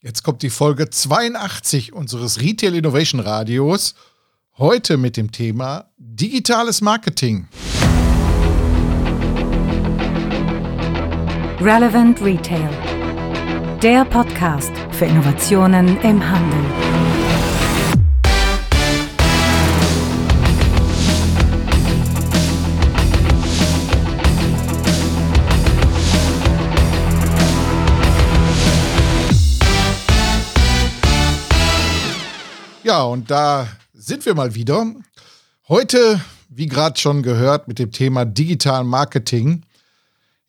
Jetzt kommt die Folge 82 unseres Retail Innovation Radios. Heute mit dem Thema digitales Marketing. Relevant Retail. Der Podcast für Innovationen im Handel. Ja, und da sind wir mal wieder. Heute, wie gerade schon gehört, mit dem Thema Digital Marketing.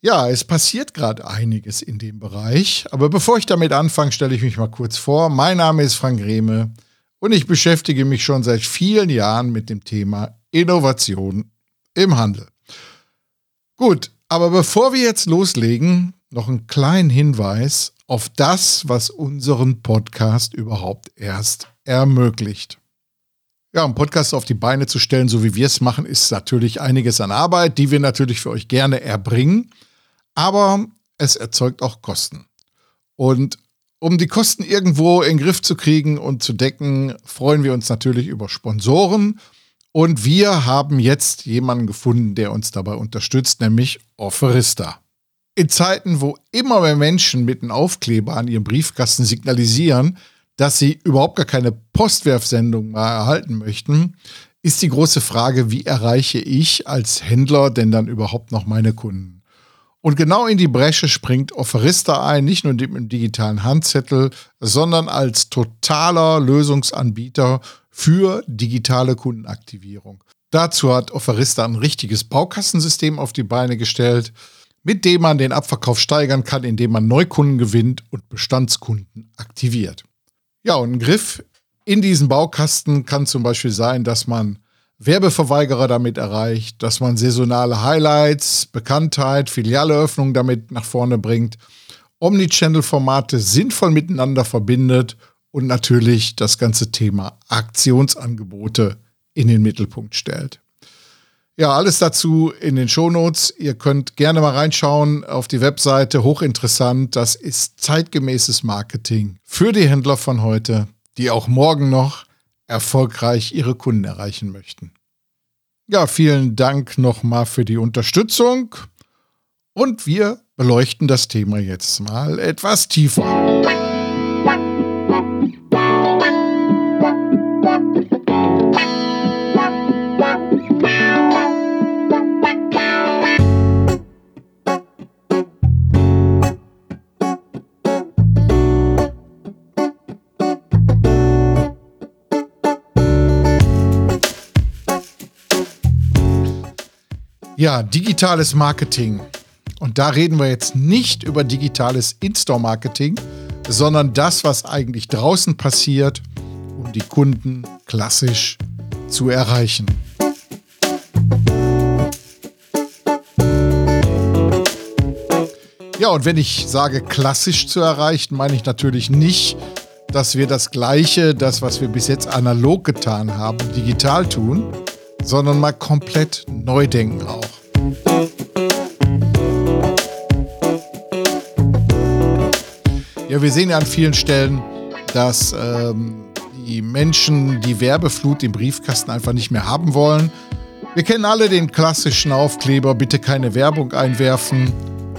Ja, es passiert gerade einiges in dem Bereich. Aber bevor ich damit anfange, stelle ich mich mal kurz vor. Mein Name ist Frank Rehme und ich beschäftige mich schon seit vielen Jahren mit dem Thema Innovation im Handel. Gut, aber bevor wir jetzt loslegen, noch einen kleinen Hinweis auf das, was unseren Podcast überhaupt erst ermöglicht. Ja, einen Podcast auf die Beine zu stellen, so wie wir es machen, ist natürlich einiges an Arbeit, die wir natürlich für euch gerne erbringen. Aber es erzeugt auch Kosten. Und um die Kosten irgendwo in den Griff zu kriegen und zu decken, freuen wir uns natürlich über Sponsoren. Und wir haben jetzt jemanden gefunden, der uns dabei unterstützt, nämlich Offerista. In Zeiten, wo immer mehr Menschen mit einem Aufkleber an ihrem Briefkasten signalisieren, dass sie überhaupt gar keine Postwerfsendung mehr erhalten möchten, ist die große Frage, wie erreiche ich als Händler denn dann überhaupt noch meine Kunden? Und genau in die Bresche springt Offerista ein, nicht nur mit dem digitalen Handzettel, sondern als totaler Lösungsanbieter für digitale Kundenaktivierung. Dazu hat Offerista ein richtiges Baukastensystem auf die Beine gestellt, mit dem man den Abverkauf steigern kann, indem man Neukunden gewinnt und Bestandskunden aktiviert. Ja, und ein Griff in diesen Baukasten kann zum Beispiel sein, dass man Werbeverweigerer damit erreicht, dass man saisonale Highlights, Bekanntheit, Filialeöffnungen damit nach vorne bringt, Omnichannel-Formate sinnvoll miteinander verbindet und natürlich das ganze Thema Aktionsangebote in den Mittelpunkt stellt. Ja, alles dazu in den Shownotes. Ihr könnt gerne mal reinschauen auf die Webseite. Hochinteressant. Das ist zeitgemäßes Marketing für die Händler von heute, die auch morgen noch erfolgreich ihre Kunden erreichen möchten. Ja, vielen Dank nochmal für die Unterstützung. Und wir beleuchten das Thema jetzt mal etwas tiefer. Ja, digitales Marketing. Und da reden wir jetzt nicht über digitales In-Store-Marketing, sondern das, was eigentlich draußen passiert, um die Kunden klassisch zu erreichen. Ja, und wenn ich sage klassisch zu erreichen, meine ich natürlich nicht, dass wir das Gleiche, das, was wir bis jetzt analog getan haben, digital tun, sondern mal komplett neu denken auch. Ja, wir sehen ja an vielen Stellen, dass ähm, die Menschen die Werbeflut im Briefkasten einfach nicht mehr haben wollen. Wir kennen alle den klassischen Aufkleber, bitte keine Werbung einwerfen.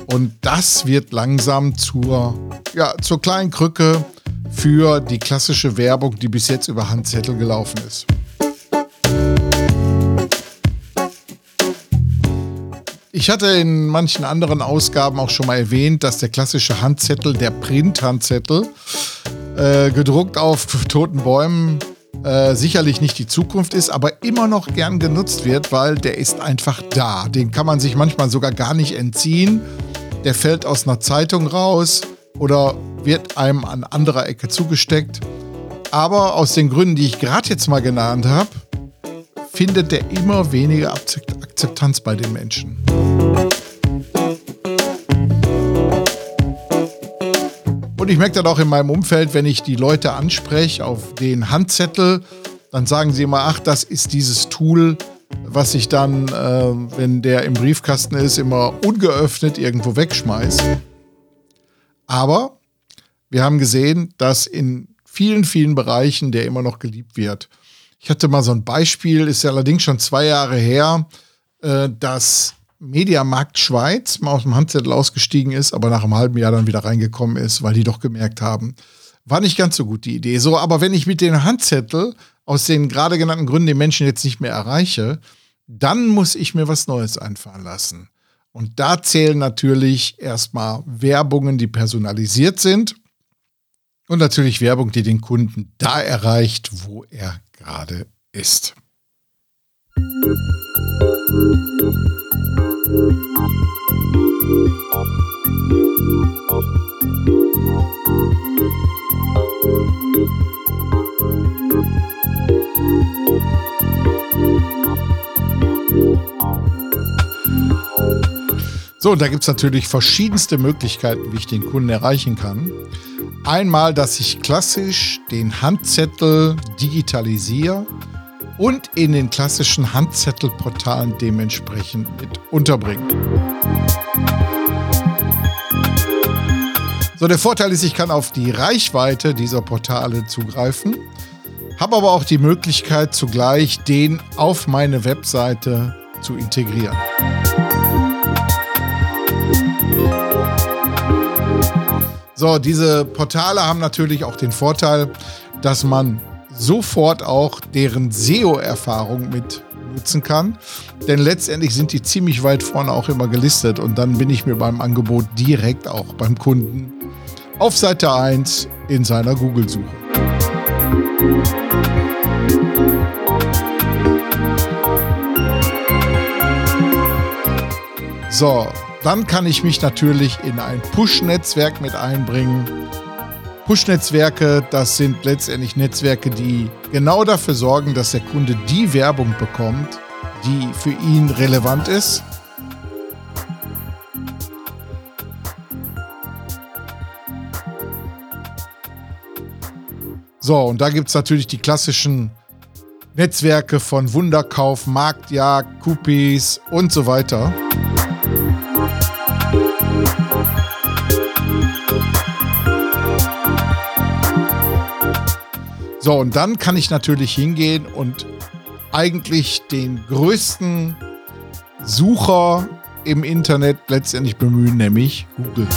Und das wird langsam zur, ja, zur kleinen Krücke für die klassische Werbung, die bis jetzt über Handzettel gelaufen ist. Ich hatte in manchen anderen Ausgaben auch schon mal erwähnt, dass der klassische Handzettel, der Print-Handzettel, äh, gedruckt auf toten Bäumen, äh, sicherlich nicht die Zukunft ist, aber immer noch gern genutzt wird, weil der ist einfach da. Den kann man sich manchmal sogar gar nicht entziehen. Der fällt aus einer Zeitung raus oder wird einem an anderer Ecke zugesteckt. Aber aus den Gründen, die ich gerade jetzt mal genannt habe, findet der immer weniger Akzeptanz bei den Menschen. Und ich merke dann auch in meinem Umfeld, wenn ich die Leute anspreche auf den Handzettel, dann sagen sie immer, ach, das ist dieses Tool, was ich dann, äh, wenn der im Briefkasten ist, immer ungeöffnet irgendwo wegschmeiße. Aber wir haben gesehen, dass in vielen, vielen Bereichen der immer noch geliebt wird. Ich hatte mal so ein Beispiel, ist ja allerdings schon zwei Jahre her, äh, dass Mediamarkt Schweiz mal aus dem Handzettel ausgestiegen ist, aber nach einem halben Jahr dann wieder reingekommen ist, weil die doch gemerkt haben, war nicht ganz so gut die Idee. So, aber wenn ich mit dem Handzettel aus den gerade genannten Gründen den Menschen jetzt nicht mehr erreiche, dann muss ich mir was Neues einfallen lassen. Und da zählen natürlich erstmal Werbungen, die personalisiert sind und natürlich Werbung, die den Kunden da erreicht, wo er gerade ist. So, und da gibt es natürlich verschiedenste Möglichkeiten, wie ich den Kunden erreichen kann. Einmal, dass ich klassisch den Handzettel digitalisiere und in den klassischen Handzettelportalen dementsprechend mit unterbringe. So, der Vorteil ist, ich kann auf die Reichweite dieser Portale zugreifen, habe aber auch die Möglichkeit, zugleich den auf meine Webseite zu integrieren. So, diese Portale haben natürlich auch den Vorteil, dass man sofort auch deren SEO-Erfahrung mit nutzen kann. Denn letztendlich sind die ziemlich weit vorne auch immer gelistet und dann bin ich mir beim Angebot direkt auch beim Kunden auf Seite 1 in seiner Google-Suche. So, dann kann ich mich natürlich in ein Push-Netzwerk mit einbringen. Push-Netzwerke, das sind letztendlich Netzwerke, die genau dafür sorgen, dass der Kunde die Werbung bekommt, die für ihn relevant ist. So, und da gibt es natürlich die klassischen Netzwerke von Wunderkauf, Marktjagd, Coupés und so weiter. So, und dann kann ich natürlich hingehen und eigentlich den größten Sucher im Internet letztendlich bemühen, nämlich Google.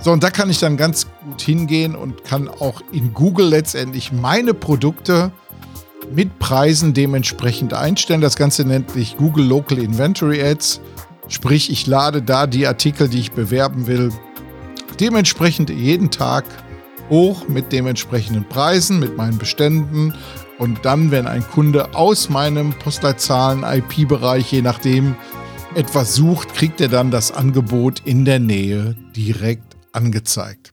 So, und da kann ich dann ganz gut hingehen und kann auch in Google letztendlich meine Produkte mit Preisen dementsprechend einstellen. Das Ganze nennt sich Google Local Inventory Ads. Sprich, ich lade da die Artikel, die ich bewerben will, dementsprechend jeden Tag hoch mit dementsprechenden Preisen, mit meinen Beständen. Und dann, wenn ein Kunde aus meinem Postleitzahlen, IP-Bereich, je nachdem, etwas sucht, kriegt er dann das Angebot in der Nähe direkt angezeigt.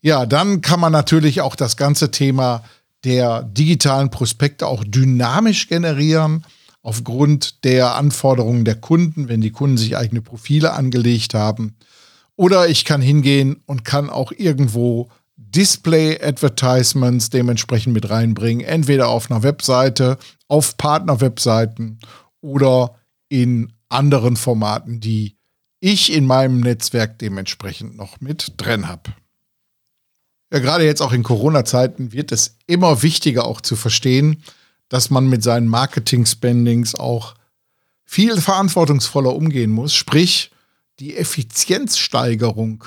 Ja, dann kann man natürlich auch das ganze Thema der digitalen Prospekte auch dynamisch generieren, aufgrund der Anforderungen der Kunden, wenn die Kunden sich eigene Profile angelegt haben. Oder ich kann hingehen und kann auch irgendwo Display-Advertisements dementsprechend mit reinbringen, entweder auf einer Webseite, auf Partner-Webseiten oder in anderen Formaten, die ich in meinem Netzwerk dementsprechend noch mit drin habe. Ja, gerade jetzt auch in Corona-Zeiten wird es immer wichtiger auch zu verstehen, dass man mit seinen Marketing-Spendings auch viel verantwortungsvoller umgehen muss. Sprich, die Effizienzsteigerung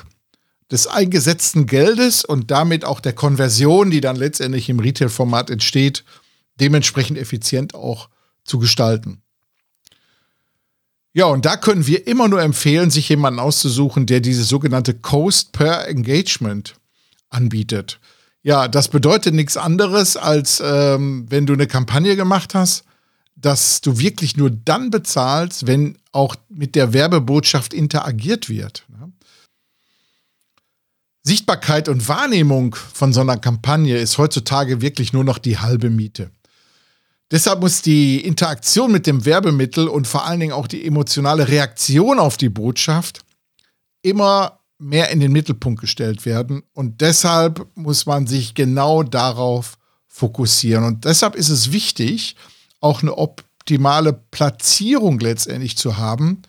des eingesetzten Geldes und damit auch der Konversion, die dann letztendlich im Retail-Format entsteht, dementsprechend effizient auch zu gestalten. Ja, und da können wir immer nur empfehlen, sich jemanden auszusuchen, der diese sogenannte Cost per Engagement anbietet. Ja, das bedeutet nichts anderes, als ähm, wenn du eine Kampagne gemacht hast, dass du wirklich nur dann bezahlst, wenn auch mit der Werbebotschaft interagiert wird. Sichtbarkeit und Wahrnehmung von so einer Kampagne ist heutzutage wirklich nur noch die halbe Miete. Deshalb muss die Interaktion mit dem Werbemittel und vor allen Dingen auch die emotionale Reaktion auf die Botschaft immer mehr in den Mittelpunkt gestellt werden. Und deshalb muss man sich genau darauf fokussieren. Und deshalb ist es wichtig, auch eine optimale Platzierung letztendlich zu haben,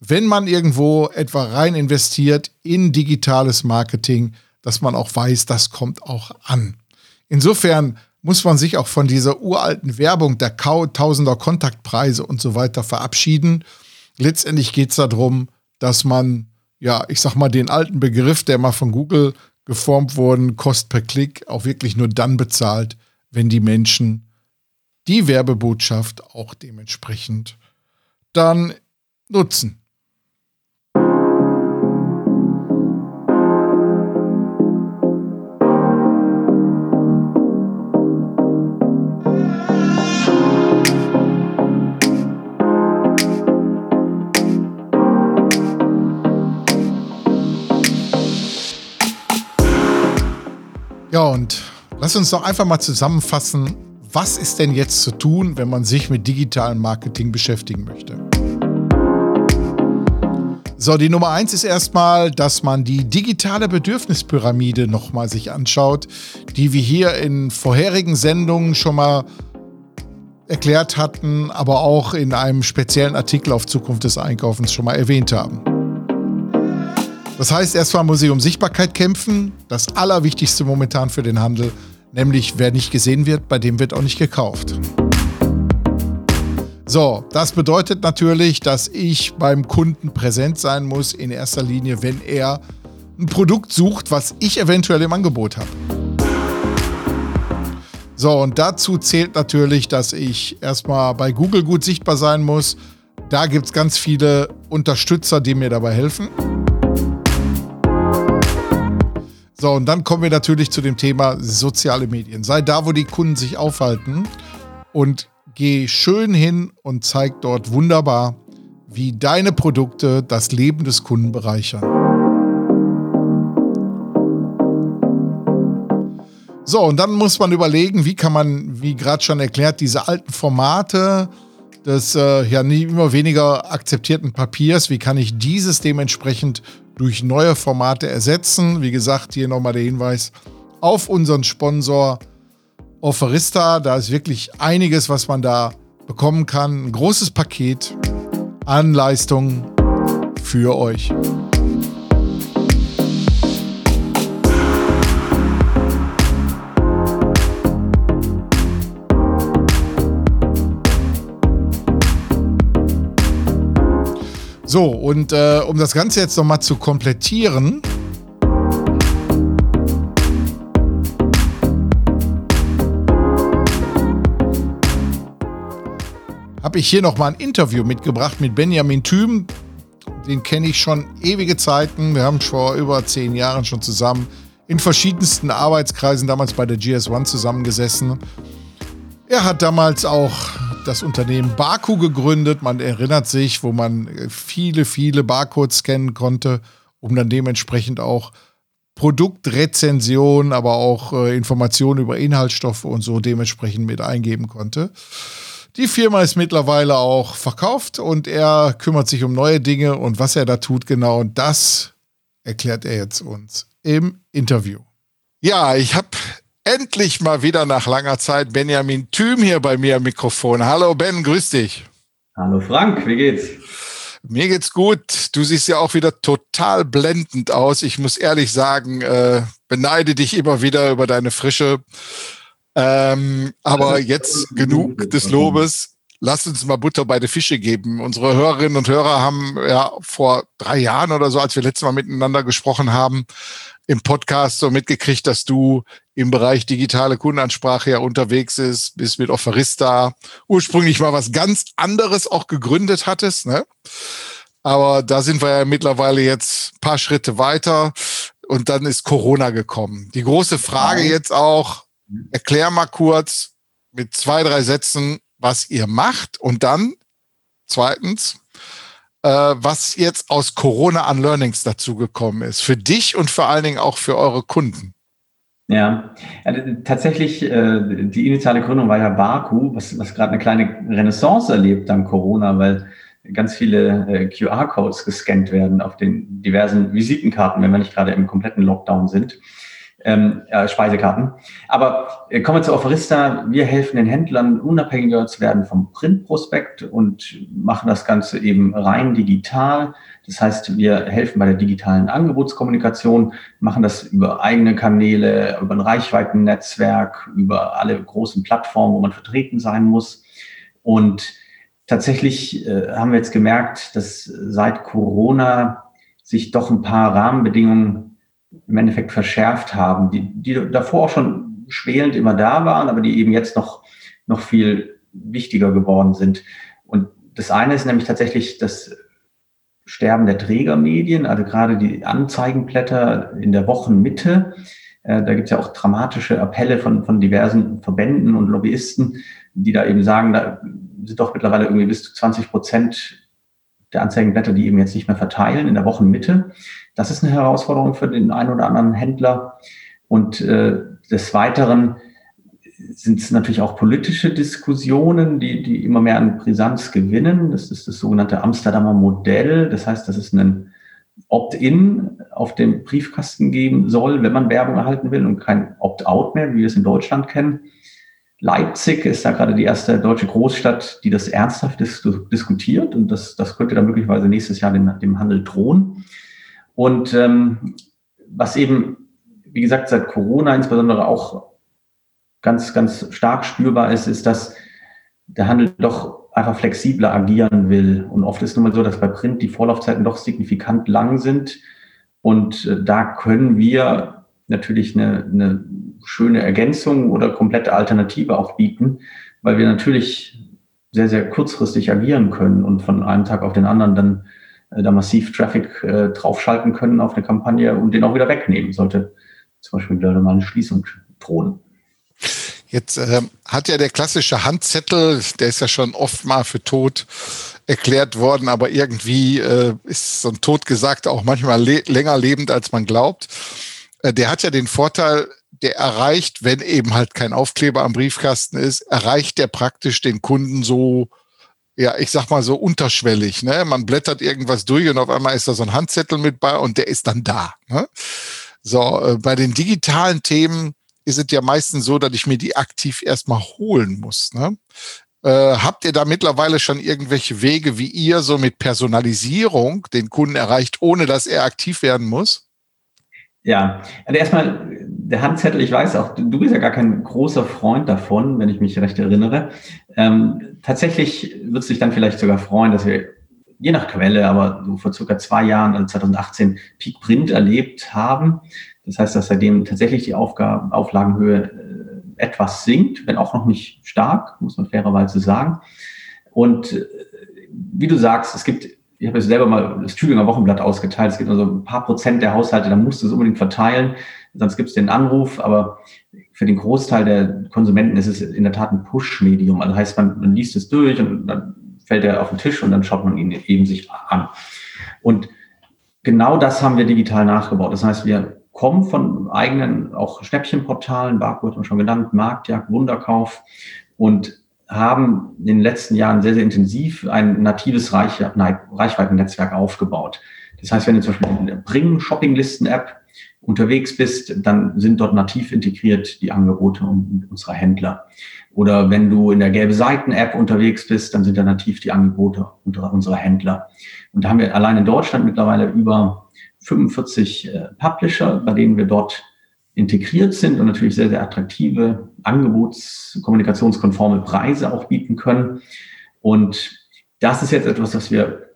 wenn man irgendwo etwa rein investiert in digitales Marketing, dass man auch weiß, das kommt auch an. Insofern muss man sich auch von dieser uralten Werbung der Tausender Kontaktpreise und so weiter verabschieden. Letztendlich geht es darum, dass man, ja, ich sag mal, den alten Begriff, der mal von Google geformt wurde, Kost per Klick, auch wirklich nur dann bezahlt, wenn die Menschen die Werbebotschaft auch dementsprechend dann nutzen. Ja, und lass uns doch einfach mal zusammenfassen, was ist denn jetzt zu tun, wenn man sich mit digitalem Marketing beschäftigen möchte? So, die Nummer eins ist erstmal, dass man die digitale Bedürfnispyramide nochmal sich anschaut, die wir hier in vorherigen Sendungen schon mal erklärt hatten, aber auch in einem speziellen Artikel auf Zukunft des Einkaufens schon mal erwähnt haben. Das heißt, erstmal muss ich um Sichtbarkeit kämpfen. Das Allerwichtigste momentan für den Handel. Nämlich, wer nicht gesehen wird, bei dem wird auch nicht gekauft. So, das bedeutet natürlich, dass ich beim Kunden präsent sein muss, in erster Linie, wenn er ein Produkt sucht, was ich eventuell im Angebot habe. So, und dazu zählt natürlich, dass ich erstmal bei Google gut sichtbar sein muss. Da gibt es ganz viele Unterstützer, die mir dabei helfen. So, und dann kommen wir natürlich zu dem Thema soziale Medien. Sei da, wo die Kunden sich aufhalten und geh schön hin und zeig dort wunderbar, wie deine Produkte das Leben des Kunden bereichern. So, und dann muss man überlegen, wie kann man, wie gerade schon erklärt, diese alten Formate des äh, ja nie immer weniger akzeptierten Papiers, wie kann ich dieses dementsprechend durch neue Formate ersetzen. Wie gesagt, hier nochmal der Hinweis auf unseren Sponsor Offerista. Da ist wirklich einiges, was man da bekommen kann. Ein großes Paket an Leistungen für euch. So, und äh, um das Ganze jetzt nochmal zu komplettieren, habe ich hier nochmal ein Interview mitgebracht mit Benjamin Thüm. Den kenne ich schon ewige Zeiten. Wir haben vor über zehn Jahren schon zusammen in verschiedensten Arbeitskreisen damals bei der GS1 zusammengesessen. Er hat damals auch das Unternehmen Baku gegründet. Man erinnert sich, wo man viele, viele Barcodes scannen konnte, um dann dementsprechend auch Produktrezensionen, aber auch äh, Informationen über Inhaltsstoffe und so dementsprechend mit eingeben konnte. Die Firma ist mittlerweile auch verkauft und er kümmert sich um neue Dinge und was er da tut genau, das erklärt er jetzt uns im Interview. Ja, ich habe endlich mal wieder nach langer Zeit Benjamin Thüm hier bei mir am Mikrofon. Hallo Ben, grüß dich. Hallo Frank, wie geht's? Mir geht's gut. Du siehst ja auch wieder total blendend aus. Ich muss ehrlich sagen, äh, beneide dich immer wieder über deine Frische. Ähm, aber jetzt genug des Lobes. Lass uns mal Butter bei den Fische geben. Unsere Hörerinnen und Hörer haben ja vor drei Jahren oder so, als wir letztes Mal miteinander gesprochen haben, im Podcast so mitgekriegt, dass du im Bereich digitale Kundenansprache ja unterwegs ist, bist mit Offerista, ursprünglich mal was ganz anderes auch gegründet hattest, ne? Aber da sind wir ja mittlerweile jetzt ein paar Schritte weiter und dann ist Corona gekommen. Die große Frage jetzt auch, erklär mal kurz mit zwei, drei Sätzen, was ihr macht und dann zweitens, äh, was jetzt aus Corona an Learnings dazu gekommen ist, für dich und vor allen Dingen auch für eure Kunden. Ja, also tatsächlich, äh, die initiale Gründung war ja Baku, was, was gerade eine kleine Renaissance erlebt dank Corona, weil ganz viele äh, QR-Codes gescannt werden auf den diversen Visitenkarten, wenn wir nicht gerade im kompletten Lockdown sind. Ähm, äh, Speisekarten. Aber äh, kommen wir zu Offerista. Wir helfen den Händlern, unabhängiger zu werden vom Printprospekt und machen das Ganze eben rein digital. Das heißt, wir helfen bei der digitalen Angebotskommunikation, machen das über eigene Kanäle, über ein Reichweitennetzwerk, über alle großen Plattformen, wo man vertreten sein muss. Und tatsächlich äh, haben wir jetzt gemerkt, dass seit Corona sich doch ein paar Rahmenbedingungen im Endeffekt verschärft haben, die, die davor auch schon schwelend immer da waren, aber die eben jetzt noch, noch viel wichtiger geworden sind. Und das eine ist nämlich tatsächlich das Sterben der Trägermedien, also gerade die Anzeigenblätter in der Wochenmitte. Äh, da gibt es ja auch dramatische Appelle von, von diversen Verbänden und Lobbyisten, die da eben sagen, da sind doch mittlerweile irgendwie bis zu 20 Prozent der Anzeigenblätter, die eben jetzt nicht mehr verteilen in der Wochenmitte. Das ist eine Herausforderung für den einen oder anderen Händler. Und äh, des Weiteren sind es natürlich auch politische Diskussionen, die, die immer mehr an Brisanz gewinnen. Das ist das sogenannte Amsterdamer Modell. Das heißt, dass es einen Opt-in auf dem Briefkasten geben soll, wenn man Werbung erhalten will und kein Opt-out mehr, wie wir es in Deutschland kennen. Leipzig ist da gerade die erste deutsche Großstadt, die das ernsthaft dis diskutiert und das, das könnte dann möglicherweise nächstes Jahr dem, dem Handel drohen. Und ähm, was eben, wie gesagt, seit Corona insbesondere auch ganz, ganz stark spürbar ist, ist, dass der Handel doch einfach flexibler agieren will. Und oft ist nun mal so, dass bei Print die Vorlaufzeiten doch signifikant lang sind. Und äh, da können wir natürlich eine, eine schöne Ergänzung oder komplette Alternative auch bieten, weil wir natürlich sehr, sehr kurzfristig agieren können und von einem Tag auf den anderen dann äh, da massiv Traffic äh, draufschalten können auf eine Kampagne und den auch wieder wegnehmen, sollte zum Beispiel wieder mal eine Schließung drohen. Jetzt äh, hat ja der klassische Handzettel, der ist ja schon oft mal für tot erklärt worden, aber irgendwie äh, ist so ein Totgesagt auch manchmal le länger lebend, als man glaubt. Äh, der hat ja den Vorteil, der erreicht, wenn eben halt kein Aufkleber am Briefkasten ist, erreicht der praktisch den Kunden so, ja, ich sag mal so unterschwellig. Ne? Man blättert irgendwas durch und auf einmal ist da so ein Handzettel mit bei und der ist dann da. Ne? So, äh, bei den digitalen Themen ist es ja meistens so, dass ich mir die aktiv erstmal holen muss. Ne? Äh, habt ihr da mittlerweile schon irgendwelche Wege, wie ihr so mit Personalisierung den Kunden erreicht, ohne dass er aktiv werden muss? Ja, also erstmal der Handzettel, ich weiß auch, du bist ja gar kein großer Freund davon, wenn ich mich recht erinnere. Ähm, tatsächlich wird es dich dann vielleicht sogar freuen, dass wir je nach Quelle, aber so vor circa zwei Jahren, also 2018, Peak Print erlebt haben. Das heißt, dass seitdem tatsächlich die Aufgaben, Auflagenhöhe äh, etwas sinkt, wenn auch noch nicht stark, muss man fairerweise sagen. Und äh, wie du sagst, es gibt ich habe jetzt selber mal das Tübinger Wochenblatt ausgeteilt. Es gibt nur so ein paar Prozent der Haushalte, da musst du es unbedingt verteilen, sonst gibt es den Anruf. Aber für den Großteil der Konsumenten ist es in der Tat ein Push-Medium. Also heißt, man, man liest es durch und dann fällt er auf den Tisch und dann schaut man ihn eben sich an. Und genau das haben wir digital nachgebaut. Das heißt, wir kommen von eigenen auch Schnäppchenportalen, Barcode wir schon genannt, Marktjagd, Wunderkauf und haben in den letzten Jahren sehr, sehr intensiv ein natives Reichweitennetzwerk aufgebaut. Das heißt, wenn du zum Beispiel in der Bring Shoppinglisten-App unterwegs bist, dann sind dort nativ integriert die Angebote unserer Händler. Oder wenn du in der gelbe Seiten-App unterwegs bist, dann sind da nativ die Angebote unserer Händler. Und da haben wir allein in Deutschland mittlerweile über 45 äh, Publisher, bei denen wir dort integriert sind und natürlich sehr, sehr attraktive Angebots-, kommunikationskonforme Preise auch bieten können. Und das ist jetzt etwas, was wir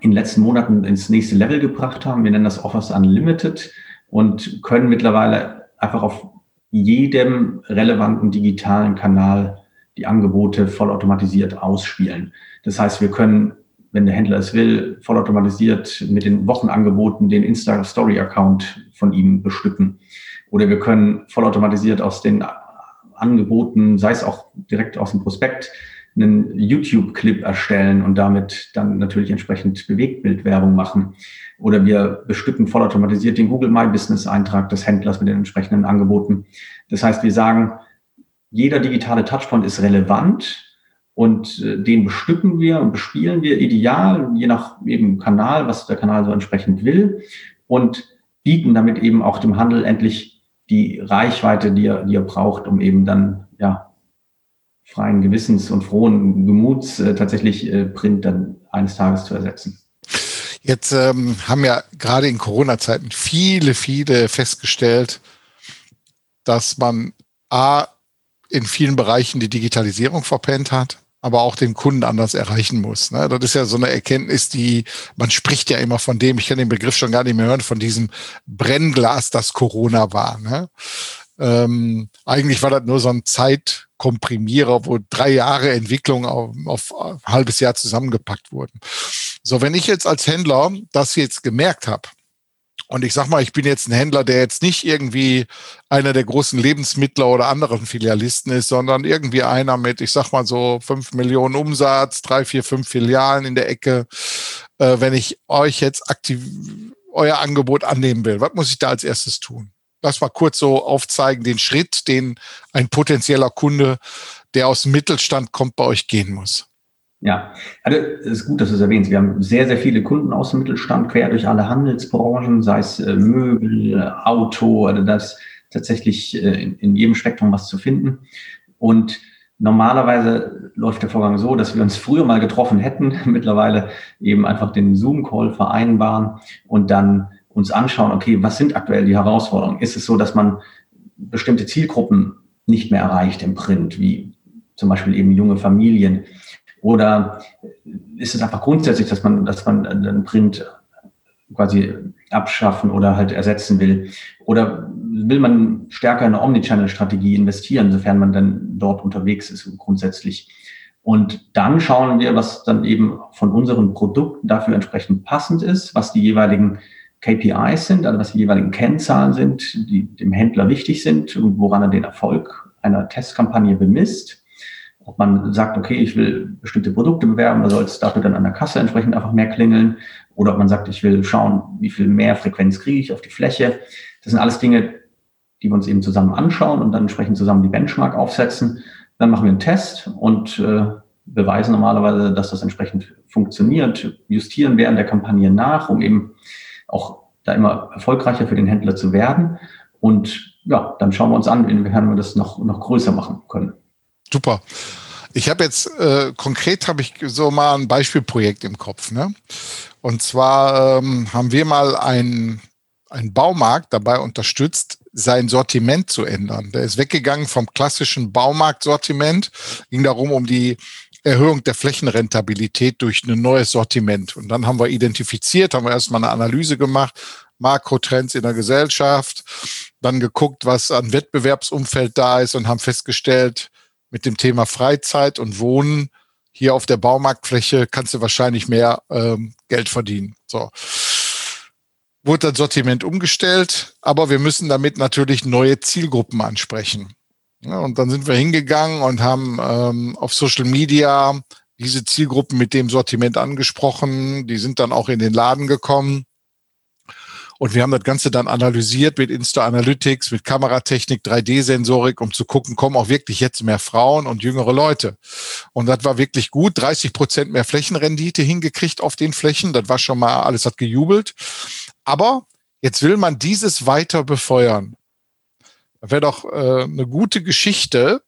in den letzten Monaten ins nächste Level gebracht haben. Wir nennen das Offers Unlimited und können mittlerweile einfach auf jedem relevanten digitalen Kanal die Angebote vollautomatisiert ausspielen. Das heißt, wir können, wenn der Händler es will, vollautomatisiert mit den Wochenangeboten den Insta-Story-Account von ihm bestücken. Oder wir können vollautomatisiert aus den Angeboten, sei es auch direkt aus dem Prospekt, einen YouTube-Clip erstellen und damit dann natürlich entsprechend Bewegtbildwerbung machen. Oder wir bestücken vollautomatisiert den Google My Business Eintrag des Händlers mit den entsprechenden Angeboten. Das heißt, wir sagen, jeder digitale Touchpoint ist relevant und äh, den bestücken wir und bespielen wir ideal, je nach eben Kanal, was der Kanal so entsprechend will und bieten damit eben auch dem Handel endlich die Reichweite, die ihr, die ihr braucht, um eben dann ja freien Gewissens und frohen Gemuts äh, tatsächlich äh, Print dann eines Tages zu ersetzen. Jetzt ähm, haben ja gerade in Corona-Zeiten viele, viele festgestellt, dass man A, in vielen Bereichen die Digitalisierung verpennt hat, aber auch den Kunden anders erreichen muss. Ne? Das ist ja so eine Erkenntnis, die, man spricht ja immer von dem, ich kann den Begriff schon gar nicht mehr hören, von diesem Brennglas, das Corona war. Ne? Ähm, eigentlich war das nur so ein Zeitkomprimierer, wo drei Jahre Entwicklung auf, auf ein halbes Jahr zusammengepackt wurden. So, wenn ich jetzt als Händler das jetzt gemerkt habe, und ich sag mal, ich bin jetzt ein Händler, der jetzt nicht irgendwie einer der großen Lebensmittler oder anderen Filialisten ist, sondern irgendwie einer mit, ich sag mal so fünf Millionen Umsatz, drei, vier, fünf Filialen in der Ecke. Äh, wenn ich euch jetzt aktiv euer Angebot annehmen will, was muss ich da als erstes tun? Lass mal kurz so aufzeigen, den Schritt, den ein potenzieller Kunde, der aus dem Mittelstand kommt, bei euch gehen muss. Ja, also es ist gut, dass du es erwähnst. Wir haben sehr, sehr viele Kunden aus dem Mittelstand, quer durch alle Handelsbranchen, sei es äh, Möbel, Auto, also da ist tatsächlich äh, in, in jedem Spektrum was zu finden. Und normalerweise läuft der Vorgang so, dass wir uns früher mal getroffen hätten, mittlerweile eben einfach den Zoom-Call vereinbaren und dann uns anschauen, okay, was sind aktuell die Herausforderungen? Ist es so, dass man bestimmte Zielgruppen nicht mehr erreicht im Print, wie zum Beispiel eben junge Familien? Oder ist es einfach grundsätzlich, dass man, dass man den Print quasi abschaffen oder halt ersetzen will? Oder will man stärker in eine Omnichannel-Strategie investieren, sofern man dann dort unterwegs ist grundsätzlich? Und dann schauen wir, was dann eben von unseren Produkten dafür entsprechend passend ist, was die jeweiligen KPIs sind, also was die jeweiligen Kennzahlen sind, die dem Händler wichtig sind und woran er den Erfolg einer Testkampagne bemisst ob man sagt, okay, ich will bestimmte Produkte bewerben, da soll es dafür dann an der Kasse entsprechend einfach mehr klingeln. Oder ob man sagt, ich will schauen, wie viel mehr Frequenz kriege ich auf die Fläche. Das sind alles Dinge, die wir uns eben zusammen anschauen und dann entsprechend zusammen die Benchmark aufsetzen. Dann machen wir einen Test und äh, beweisen normalerweise, dass das entsprechend funktioniert, justieren während der Kampagne nach, um eben auch da immer erfolgreicher für den Händler zu werden. Und ja, dann schauen wir uns an, inwiefern wir das noch, noch größer machen können. Super. Ich habe jetzt äh, konkret habe ich so mal ein Beispielprojekt im Kopf. Ne? Und zwar ähm, haben wir mal einen, einen Baumarkt dabei unterstützt, sein Sortiment zu ändern. Der ist weggegangen vom klassischen Baumarktsortiment, ging darum um die Erhöhung der Flächenrentabilität durch ein neues Sortiment. Und dann haben wir identifiziert, haben wir erstmal eine Analyse gemacht, Makrotrends in der Gesellschaft, dann geguckt, was an Wettbewerbsumfeld da ist und haben festgestellt, mit dem Thema Freizeit und Wohnen hier auf der Baumarktfläche kannst du wahrscheinlich mehr ähm, Geld verdienen. So. Wurde das Sortiment umgestellt, aber wir müssen damit natürlich neue Zielgruppen ansprechen. Ja, und dann sind wir hingegangen und haben ähm, auf Social Media diese Zielgruppen mit dem Sortiment angesprochen. Die sind dann auch in den Laden gekommen. Und wir haben das Ganze dann analysiert mit Insta-Analytics, mit Kameratechnik, 3D-Sensorik, um zu gucken, kommen auch wirklich jetzt mehr Frauen und jüngere Leute. Und das war wirklich gut. 30 Prozent mehr Flächenrendite hingekriegt auf den Flächen. Das war schon mal, alles hat gejubelt. Aber jetzt will man dieses weiter befeuern. Das wäre doch äh, eine gute Geschichte,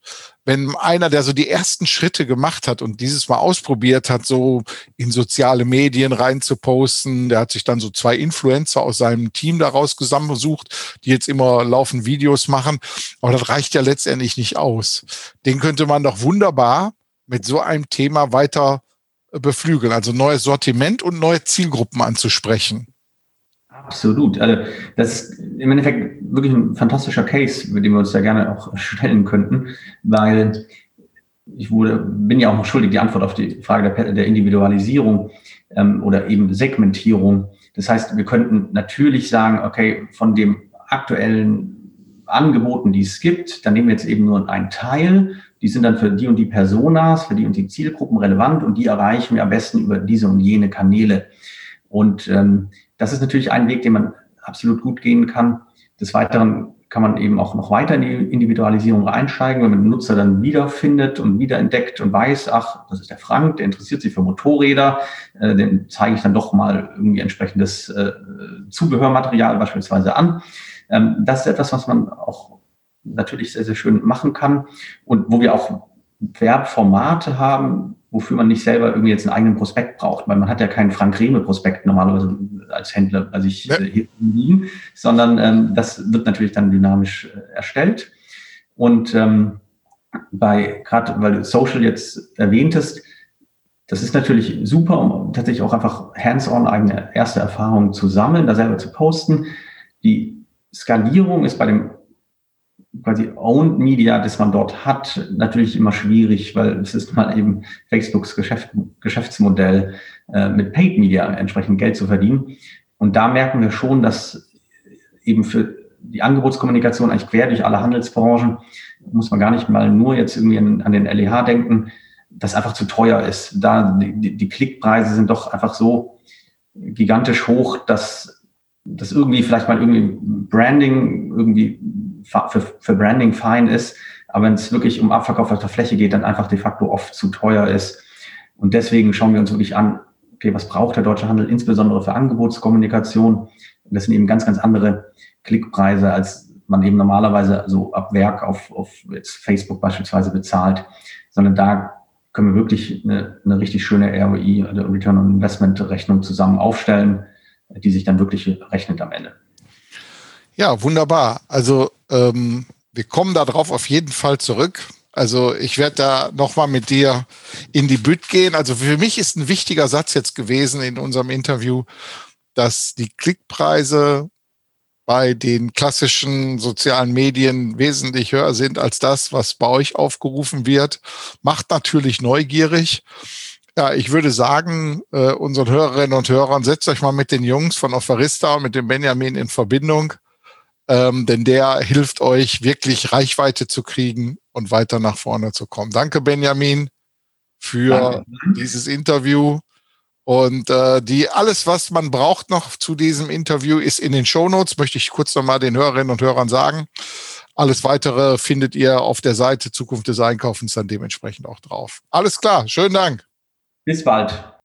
wenn einer, der so die ersten Schritte gemacht hat und dieses Mal ausprobiert hat, so in soziale Medien rein zu posten, der hat sich dann so zwei Influencer aus seinem Team daraus zusammengesucht, die jetzt immer laufend Videos machen. Aber das reicht ja letztendlich nicht aus. Den könnte man doch wunderbar mit so einem Thema weiter beflügeln, also neues Sortiment und neue Zielgruppen anzusprechen. Absolut. Also das ist im Endeffekt wirklich ein fantastischer Case, mit dem wir uns da gerne auch stellen könnten, weil ich wurde, bin ja auch noch schuldig, die Antwort auf die Frage der, der Individualisierung ähm, oder eben Segmentierung. Das heißt, wir könnten natürlich sagen, okay, von dem aktuellen Angeboten, die es gibt, dann nehmen wir jetzt eben nur einen Teil. Die sind dann für die und die Personas, für die und die Zielgruppen relevant und die erreichen wir am besten über diese und jene Kanäle. Und ähm, das ist natürlich ein Weg, den man absolut gut gehen kann. Des Weiteren kann man eben auch noch weiter in die Individualisierung einsteigen, wenn man den Nutzer dann wiederfindet und wiederentdeckt und weiß, ach, das ist der Frank, der interessiert sich für Motorräder, äh, dem zeige ich dann doch mal irgendwie entsprechendes äh, Zubehörmaterial beispielsweise an. Ähm, das ist etwas, was man auch natürlich sehr, sehr schön machen kann und wo wir auch Werbformate haben, wofür man nicht selber irgendwie jetzt einen eigenen Prospekt braucht, weil man hat ja keinen Frank Rehme Prospekt normalerweise als Händler bei sich ja. äh, hier liegen, sondern ähm, das wird natürlich dann dynamisch äh, erstellt. Und ähm, bei, gerade weil du Social jetzt erwähntest, das ist natürlich super, um tatsächlich auch einfach hands-on eigene erste Erfahrungen zu sammeln, da selber zu posten. Die Skalierung ist bei dem quasi Owned Media, das man dort hat, natürlich immer schwierig, weil es ist mal eben Facebooks Geschäft, Geschäftsmodell, äh, mit Paid Media entsprechend Geld zu verdienen. Und da merken wir schon, dass eben für die Angebotskommunikation eigentlich quer durch alle Handelsbranchen, muss man gar nicht mal nur jetzt irgendwie an, an den LEH denken, das einfach zu teuer ist. Da die, die Klickpreise sind doch einfach so gigantisch hoch, dass das irgendwie vielleicht mal irgendwie Branding irgendwie für, für Branding fein ist, aber wenn es wirklich um Abverkauf auf der Fläche geht, dann einfach de facto oft zu teuer ist. Und deswegen schauen wir uns wirklich an, okay, was braucht der deutsche Handel insbesondere für Angebotskommunikation? Das sind eben ganz, ganz andere Klickpreise, als man eben normalerweise so ab Werk auf, auf Facebook beispielsweise bezahlt, sondern da können wir wirklich eine, eine richtig schöne ROI, also Return on Investment Rechnung zusammen aufstellen, die sich dann wirklich rechnet am Ende. Ja, wunderbar. Also ähm, wir kommen darauf auf jeden Fall zurück. Also ich werde da nochmal mit dir in die Bütt gehen. Also für mich ist ein wichtiger Satz jetzt gewesen in unserem Interview, dass die Klickpreise bei den klassischen sozialen Medien wesentlich höher sind als das, was bei euch aufgerufen wird. Macht natürlich neugierig. Ja, ich würde sagen, äh, unseren Hörerinnen und Hörern, setzt euch mal mit den Jungs von Offerista und mit dem Benjamin in Verbindung ähm, denn der hilft euch wirklich Reichweite zu kriegen und weiter nach vorne zu kommen. Danke, Benjamin, für Danke. dieses Interview. Und äh, die alles, was man braucht noch zu diesem Interview, ist in den Shownotes. Möchte ich kurz nochmal den Hörerinnen und Hörern sagen. Alles weitere findet ihr auf der Seite Zukunft des Einkaufens dann dementsprechend auch drauf. Alles klar, schönen Dank. Bis bald.